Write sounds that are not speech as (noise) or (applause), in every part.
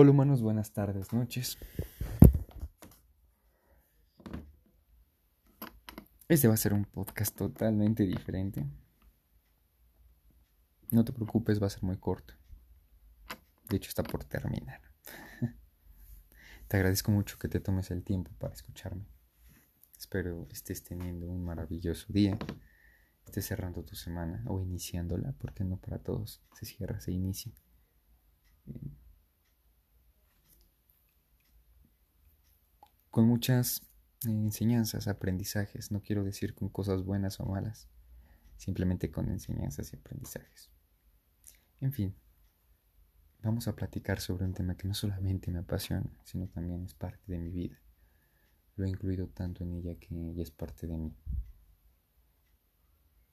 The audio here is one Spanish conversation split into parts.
Hola humanos, buenas tardes, noches. Este va a ser un podcast totalmente diferente. No te preocupes, va a ser muy corto. De hecho, está por terminar. (laughs) te agradezco mucho que te tomes el tiempo para escucharme. Espero estés teniendo un maravilloso día. Estés cerrando tu semana o iniciándola, porque no para todos se cierra, se inicia. Con muchas eh, enseñanzas, aprendizajes. No quiero decir con cosas buenas o malas, simplemente con enseñanzas y aprendizajes. En fin, vamos a platicar sobre un tema que no solamente me apasiona, sino también es parte de mi vida. Lo he incluido tanto en ella que ella es parte de mí.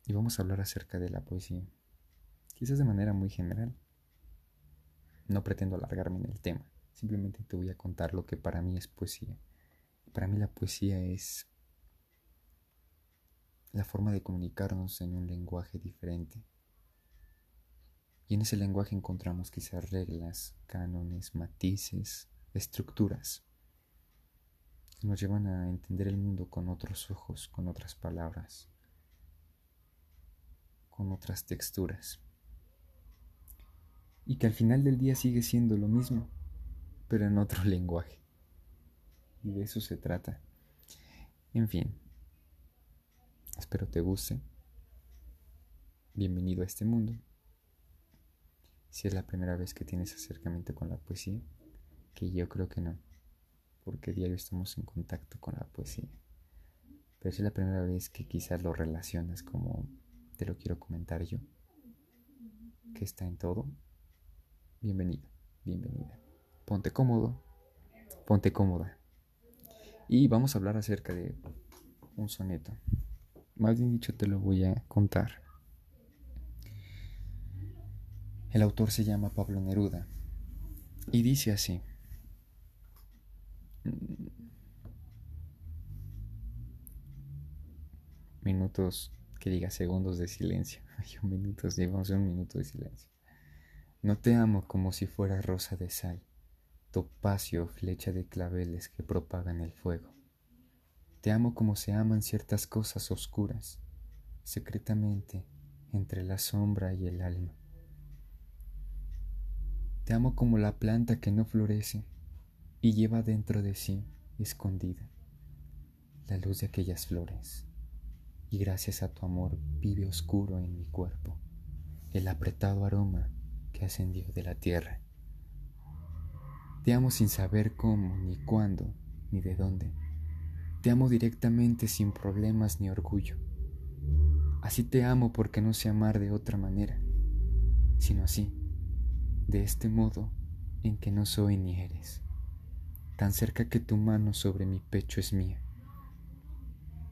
Y vamos a hablar acerca de la poesía, quizás de manera muy general. No pretendo alargarme en el tema, simplemente te voy a contar lo que para mí es poesía para mí la poesía es la forma de comunicarnos en un lenguaje diferente. Y en ese lenguaje encontramos quizás reglas, cánones, matices, estructuras que nos llevan a entender el mundo con otros ojos, con otras palabras, con otras texturas. Y que al final del día sigue siendo lo mismo, pero en otro (laughs) lenguaje. Y de eso se trata. En fin, espero te guste. Bienvenido a este mundo. Si es la primera vez que tienes acercamiento con la poesía, que yo creo que no, porque diario estamos en contacto con la poesía. Pero si es la primera vez que quizás lo relacionas como te lo quiero comentar yo, que está en todo, bienvenido, bienvenida. Ponte cómodo, ponte cómoda. Y vamos a hablar acerca de un soneto. Más bien dicho, te lo voy a contar. El autor se llama Pablo Neruda y dice así. Minutos, que diga segundos de silencio. (laughs) minutos, llevamos un minuto de silencio. No te amo como si fuera rosa de sal topacio flecha de claveles que propagan el fuego. Te amo como se aman ciertas cosas oscuras, secretamente entre la sombra y el alma. Te amo como la planta que no florece y lleva dentro de sí, escondida, la luz de aquellas flores. Y gracias a tu amor vive oscuro en mi cuerpo el apretado aroma que ascendió de la tierra. Te amo sin saber cómo, ni cuándo, ni de dónde. Te amo directamente sin problemas ni orgullo. Así te amo porque no sé amar de otra manera, sino así, de este modo en que no soy ni eres, tan cerca que tu mano sobre mi pecho es mía,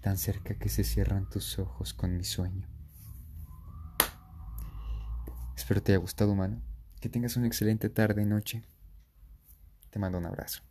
tan cerca que se cierran tus ojos con mi sueño. Espero te haya gustado, mano. Que tengas una excelente tarde y noche. Te mando un abrazo.